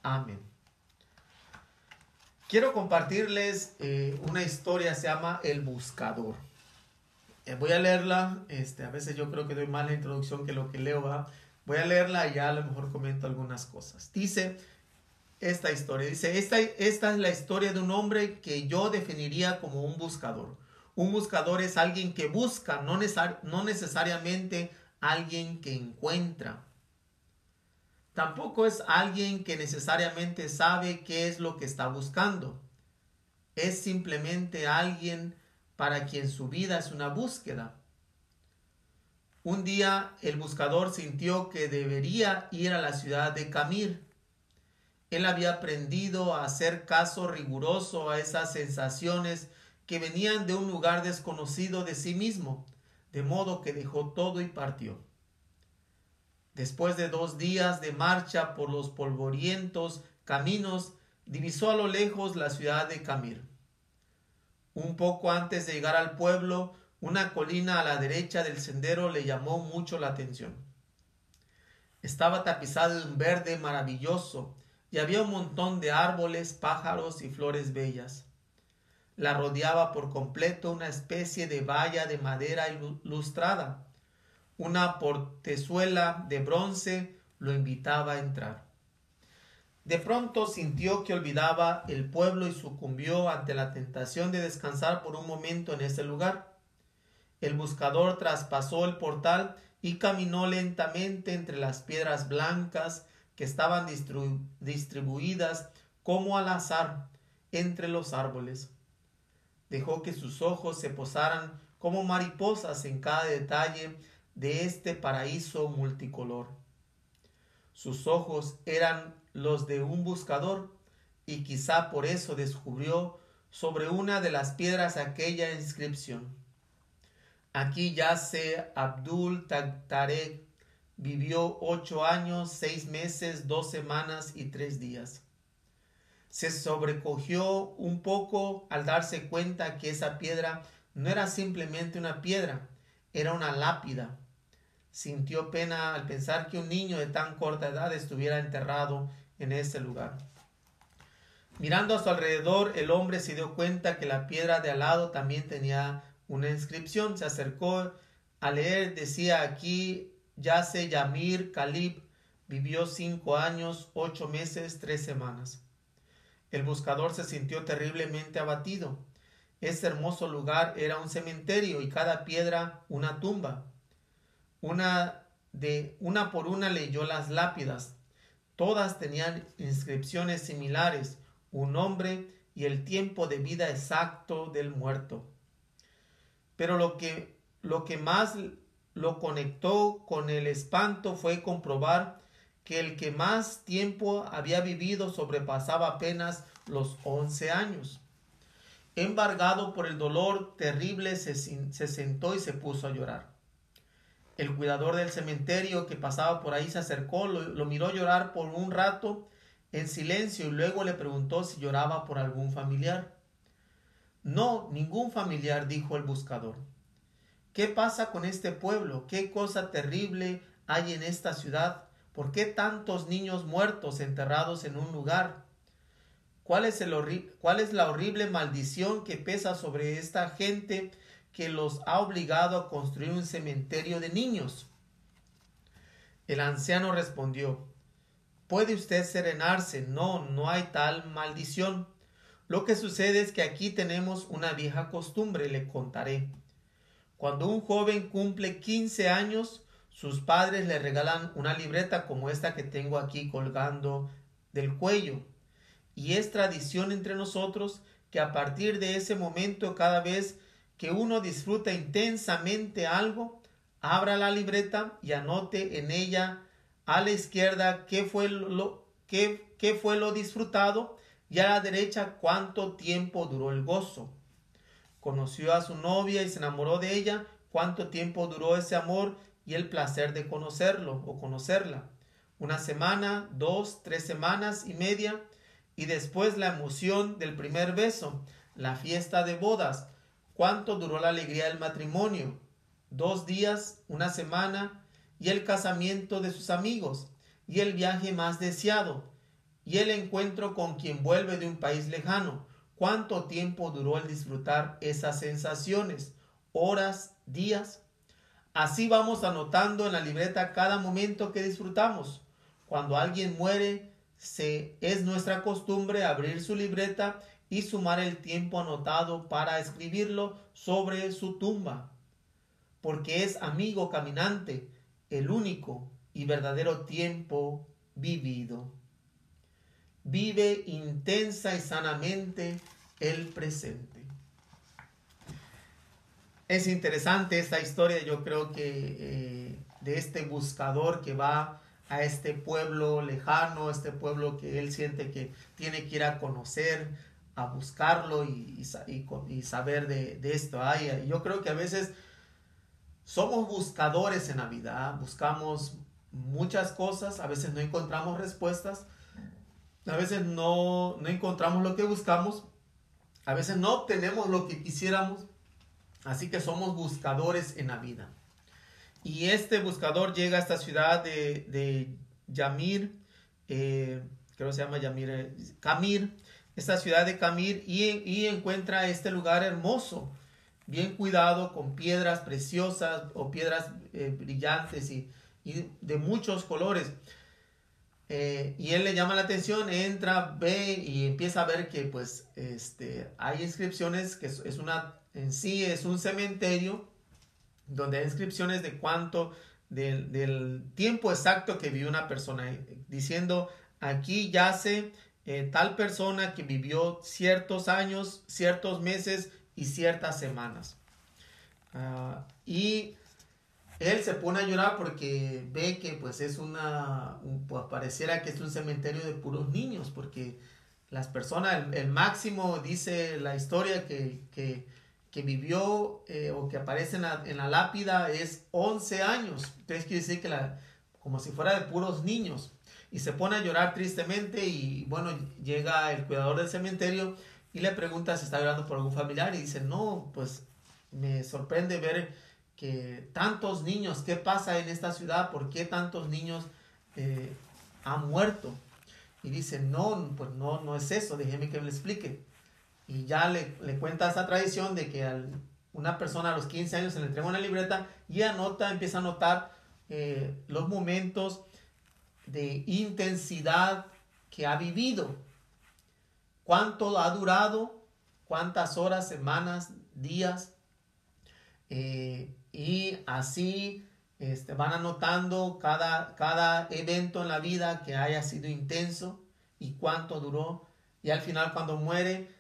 Amén. Quiero compartirles eh, una historia, se llama El Buscador. Eh, voy a leerla, este, a veces yo creo que doy más la introducción que lo que leo, ¿va? Voy a leerla y ya a lo mejor comento algunas cosas. Dice esta historia, dice, esta, esta es la historia de un hombre que yo definiría como un buscador un buscador es alguien que busca, no, necesariamente alguien que encuentra. Tampoco es alguien que necesariamente sabe qué es lo que está buscando. Es simplemente alguien para quien su vida es una búsqueda. Un día el buscador sintió que debería ir a la ciudad de Camir. Él había aprendido a hacer caso riguroso a esas sensaciones que venían de un lugar desconocido de sí mismo, de modo que dejó todo y partió. Después de dos días de marcha por los polvorientos caminos, divisó a lo lejos la ciudad de Camir. Un poco antes de llegar al pueblo, una colina a la derecha del sendero le llamó mucho la atención. Estaba tapizado de un verde maravilloso y había un montón de árboles, pájaros y flores bellas la rodeaba por completo una especie de valla de madera ilustrada. Una portezuela de bronce lo invitaba a entrar. De pronto sintió que olvidaba el pueblo y sucumbió ante la tentación de descansar por un momento en ese lugar. El buscador traspasó el portal y caminó lentamente entre las piedras blancas que estaban distribuidas como al azar entre los árboles. Dejó que sus ojos se posaran como mariposas en cada detalle de este paraíso multicolor. Sus ojos eran los de un buscador y quizá por eso descubrió sobre una de las piedras aquella inscripción. Aquí yace Abdul Tarek, vivió ocho años, seis meses, dos semanas y tres días. Se sobrecogió un poco al darse cuenta que esa piedra no era simplemente una piedra, era una lápida. Sintió pena al pensar que un niño de tan corta edad estuviera enterrado en ese lugar. Mirando a su alrededor, el hombre se dio cuenta que la piedra de al lado también tenía una inscripción. Se acercó a leer, decía aquí, yace Yamir Kalib, vivió cinco años, ocho meses, tres semanas. El buscador se sintió terriblemente abatido. Ese hermoso lugar era un cementerio y cada piedra una tumba. Una de una por una leyó las lápidas. Todas tenían inscripciones similares, un nombre y el tiempo de vida exacto del muerto. Pero lo que, lo que más lo conectó con el espanto fue comprobar que el que más tiempo había vivido sobrepasaba apenas los once años. Embargado por el dolor terrible, se, sentó y se puso a llorar. El cuidador del cementerio que pasaba por ahí se acercó, lo, miró llorar por un rato en silencio y luego le preguntó si lloraba por algún familiar. No, ningún familiar, dijo el buscador. ¿Qué pasa con este pueblo? ¿Qué cosa terrible hay en esta ciudad? ¿Por qué tantos niños muertos enterrados en un lugar? ¿Cuál es, el ¿Cuál es la horrible maldición que pesa sobre esta gente que los ha obligado a construir un cementerio de niños? El anciano respondió, ¿Puede usted serenarse? No, no hay tal maldición. Lo que sucede es que aquí tenemos una vieja costumbre, le contaré. Cuando un joven cumple 15 años, sus padres le regalan una libreta como esta que tengo aquí colgando del cuello. Y es tradición entre nosotros que a partir de ese momento cada vez que uno disfruta intensamente algo, abra la libreta y anote en ella a la izquierda qué fue lo, qué, qué fue lo disfrutado y a la derecha cuánto tiempo duró el gozo. Conoció a su novia y se enamoró de ella, cuánto tiempo duró ese amor y el placer de conocerlo o conocerla. Una semana, dos, tres semanas y media, y después la emoción del primer beso, la fiesta de bodas. ¿Cuánto duró la alegría del matrimonio? Dos días, una semana, y el casamiento de sus amigos, y el viaje más deseado, y el encuentro con quien vuelve de un país lejano. ¿Cuánto tiempo duró el disfrutar esas sensaciones? ¿Horas? ¿Días? Así vamos anotando en la libreta cada momento que disfrutamos. Cuando alguien muere, se, es nuestra costumbre abrir su libreta y sumar el tiempo anotado para escribirlo sobre su tumba, porque es amigo caminante, el único y verdadero tiempo vivido. Vive intensa y sanamente el presente. Es interesante esta historia, yo creo que eh, de este buscador que va a este pueblo lejano, este pueblo que él siente que tiene que ir a conocer, a buscarlo y, y, saber de, de esto. Ay, yo creo que a veces somos buscadores en la vida, buscamos muchas cosas, a veces no encontramos respuestas, a veces no, no encontramos lo que buscamos, a veces no obtenemos lo que quisiéramos, así que somos buscadores en la vida. Y este buscador llega a esta ciudad de, de Yamir, eh, creo que se llama Yamir, eh, Camir, esta ciudad de Camir, y, encuentra este lugar hermoso, bien cuidado, con piedras preciosas o piedras eh, brillantes y, de muchos colores. eh, y él le llama la atención, entra, ve y empieza a ver que pues este, hay inscripciones, que es, una, en sí es un cementerio donde hay inscripciones de cuánto, del, tiempo exacto que vivió una persona, diciendo aquí yace eh, tal persona que vivió ciertos años, ciertos meses y ciertas semanas. Ah, y él se pone a llorar porque ve que pues es una, pues pareciera que es un cementerio de puros niños, porque las personas, el, máximo dice la historia que, que vivió eh, o que aparece en la, en la, lápida es 11 años. Entonces quiere decir que la, como si fuera de puros niños. Y se pone a llorar tristemente y bueno, llega el cuidador del cementerio y le pregunta si está llorando por algún familiar y dice, no, pues me sorprende ver que tantos niños, ¿qué pasa en esta ciudad? ¿Por qué tantos niños eh, han muerto? Y dice, no, pues no, no es eso, déjeme que me lo explique. Y ya le, le cuenta esa tradición de que a una persona a los 15 años se le entrega una libreta y anota, empieza a anotar eh, los momentos de intensidad que ha vivido, cuánto ha durado, cuántas horas, semanas, días, eh, y así este, van anotando cada, cada evento en la vida que haya sido intenso y cuánto duró. Y al final cuando muere,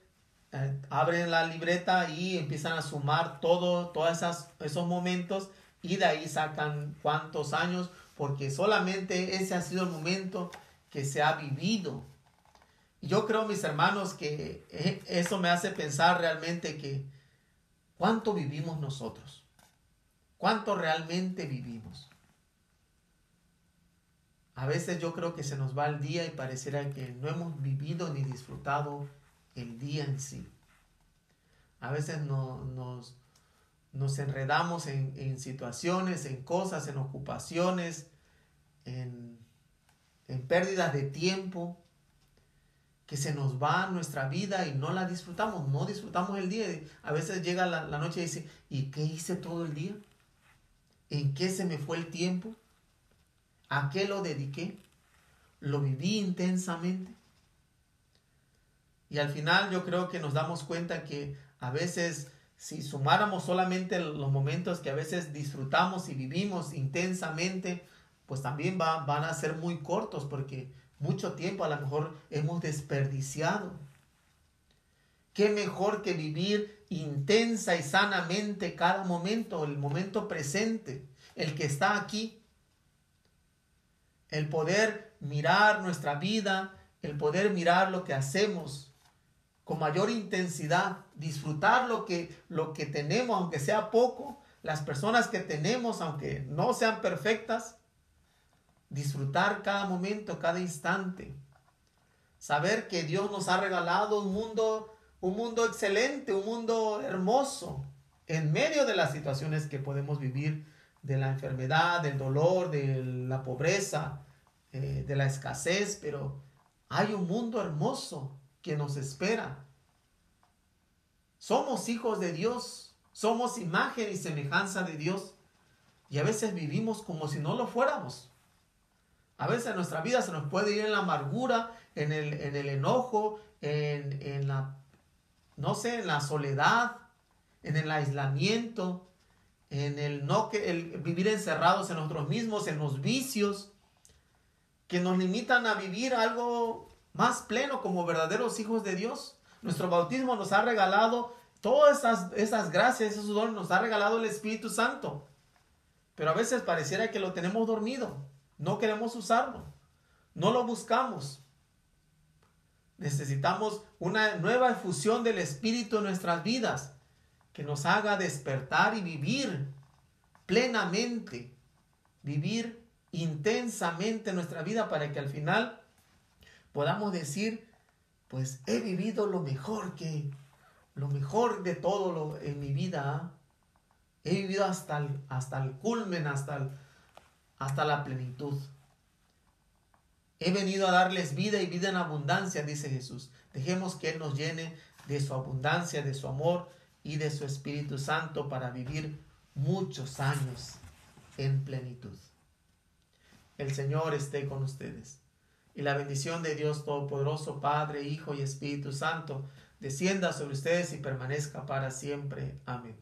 abren la libreta y empiezan a sumar todo, todos esos momentos y de ahí sacan cuántos años, porque solamente ese ha sido el momento que se ha vivido. Y yo creo, mis hermanos, que eh, eso me hace pensar realmente que cuánto vivimos nosotros. ¿Cuánto realmente vivimos? A veces yo creo que se nos va el día y pareciera que no hemos vivido ni disfrutado el día en sí. A veces no, nos, nos enredamos en, en, situaciones, en cosas, en ocupaciones, en, en pérdidas de tiempo, que se nos va nuestra vida y no la disfrutamos, no disfrutamos el día. A veces llega la, la noche y dice, ¿y qué hice todo el día? ¿En qué se me fue el tiempo? ¿A qué lo dediqué? ¿Lo viví intensamente? Y al final yo creo que nos damos cuenta que a veces si sumáramos solamente los momentos que a veces disfrutamos y vivimos intensamente, pues también va, van a ser muy cortos porque mucho tiempo a lo mejor hemos desperdiciado. ¿Qué mejor que vivir intensa y sanamente cada momento, el momento presente, el que está aquí. El poder mirar nuestra vida, el poder mirar lo que hacemos con mayor intensidad, disfrutar lo que, lo que tenemos, aunque sea poco, las personas que tenemos, aunque no sean perfectas, disfrutar cada momento, cada instante. Saber que Dios nos ha regalado un mundo un mundo excelente, un mundo hermoso, en medio de las situaciones que podemos vivir, de la enfermedad, del dolor, de la pobreza, eh, de la escasez, pero hay un mundo hermoso que nos espera. Somos hijos de Dios, somos imagen y semejanza de Dios, y a veces vivimos como si no lo fuéramos. A veces nuestra vida se nos puede ir en la amargura, en el, en el enojo, en, en la no sé, en la soledad, en el aislamiento, en el no que el vivir encerrados en nosotros mismos, en los vicios que nos limitan a vivir algo más pleno como verdaderos hijos de Dios. Nuestro bautismo nos ha regalado todas esas, esas gracias, esos dones, nos ha regalado el Espíritu Santo. Pero a veces pareciera que lo tenemos dormido, no queremos usarlo, no lo buscamos. Necesitamos una nueva efusión del Espíritu en nuestras vidas que nos haga despertar y vivir plenamente, vivir intensamente nuestra vida para que al final podamos decir, pues he vivido lo mejor que, lo mejor de todo lo, en mi vida. ¿ah? He vivido hasta el, hasta el culmen, hasta, hasta la plenitud. He venido a darles vida y vida en abundancia, dice Jesús. Dejemos que Él nos llene de su abundancia, de su amor y de su Espíritu Santo para vivir muchos años en plenitud. El Señor esté con ustedes. Y la bendición de Dios Todopoderoso, Padre, Hijo y Espíritu Santo, descienda sobre ustedes y permanezca para siempre. Amén.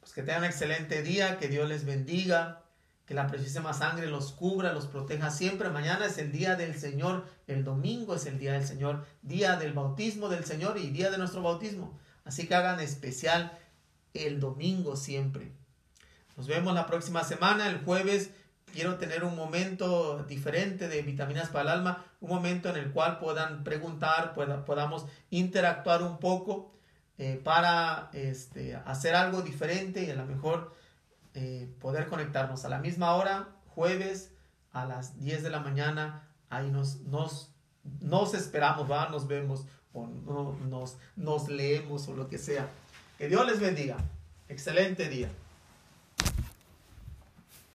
Pues que tengan un excelente día, que Dios les bendiga, que la preciosísima sangre los cubra, los proteja siempre. Mañana es el día del Señor, el domingo es el día del Señor, día del bautismo del Señor y día de nuestro bautismo. Así que hagan especial el domingo siempre. Nos vemos la próxima semana, el jueves. Quiero tener un momento diferente de vitaminas para el alma, un momento en el cual puedan preguntar, podamos interactuar un poco eh, para este, hacer algo diferente y a lo mejor eh, poder conectarnos a la misma hora, jueves a las 10 de la mañana. Ahí nos, nos, nos esperamos, ¿va? nos vemos o no, nos, nos leemos o lo que sea. Que Dios les bendiga. Excelente día.